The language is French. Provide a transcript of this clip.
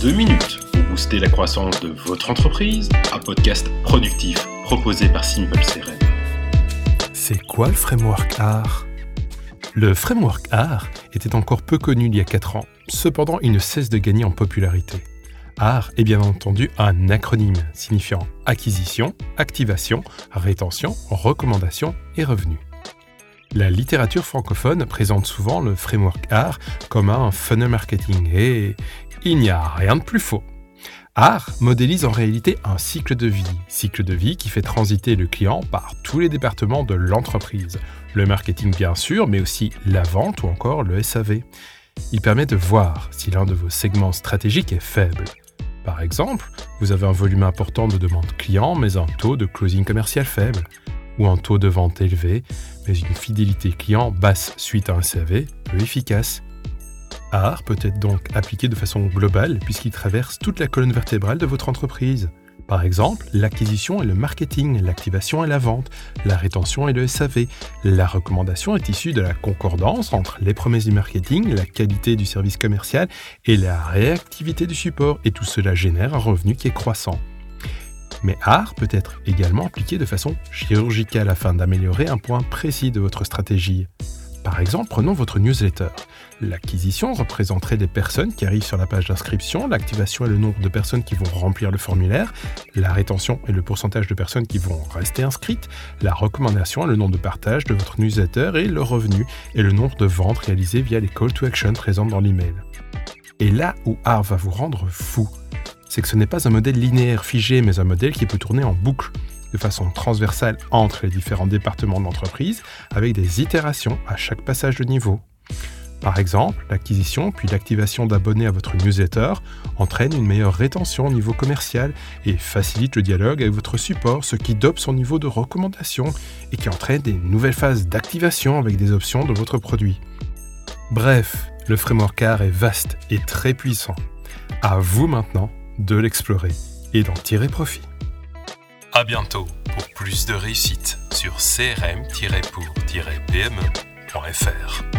2 minutes pour booster la croissance de votre entreprise, un podcast productif proposé par Simple CRM. C'est quoi le framework art? Le framework art était encore peu connu il y a 4 ans, cependant il ne cesse de gagner en popularité. ART est bien entendu un acronyme signifiant acquisition, activation, rétention, recommandation et revenu. La littérature francophone présente souvent le framework art comme un funnel marketing et il n'y a rien de plus faux. Art modélise en réalité un cycle de vie, cycle de vie qui fait transiter le client par tous les départements de l'entreprise. Le marketing bien sûr, mais aussi la vente ou encore le SAV. Il permet de voir si l'un de vos segments stratégiques est faible. Par exemple, vous avez un volume important de demandes clients mais un taux de closing commercial faible ou un taux de vente élevé, mais une fidélité client basse suite à un CV peu efficace. AR peut être donc appliqué de façon globale puisqu'il traverse toute la colonne vertébrale de votre entreprise. Par exemple, l'acquisition et le marketing, l'activation et la vente, la rétention et le SAV. La recommandation est issue de la concordance entre les promesses du marketing, la qualité du service commercial et la réactivité du support, et tout cela génère un revenu qui est croissant. Mais art peut être également appliqué de façon chirurgicale afin d'améliorer un point précis de votre stratégie. Par exemple, prenons votre newsletter. L'acquisition représenterait des personnes qui arrivent sur la page d'inscription, l'activation est le nombre de personnes qui vont remplir le formulaire, la rétention est le pourcentage de personnes qui vont rester inscrites, la recommandation est le nombre de partages de votre newsletter et le revenu est le nombre de ventes réalisées via les call to action présentes dans l'email. Et là où art va vous rendre fou, c'est que ce n'est pas un modèle linéaire figé, mais un modèle qui peut tourner en boucle, de façon transversale entre les différents départements de l'entreprise, avec des itérations à chaque passage de niveau. Par exemple, l'acquisition puis l'activation d'abonnés à votre newsletter entraîne une meilleure rétention au niveau commercial et facilite le dialogue avec votre support, ce qui dope son niveau de recommandation et qui entraîne des nouvelles phases d'activation avec des options de votre produit. Bref, le framework CAR est vaste et très puissant. À vous maintenant de l'explorer et d'en tirer profit. À bientôt pour plus de réussite sur crm-pour-pme.fr.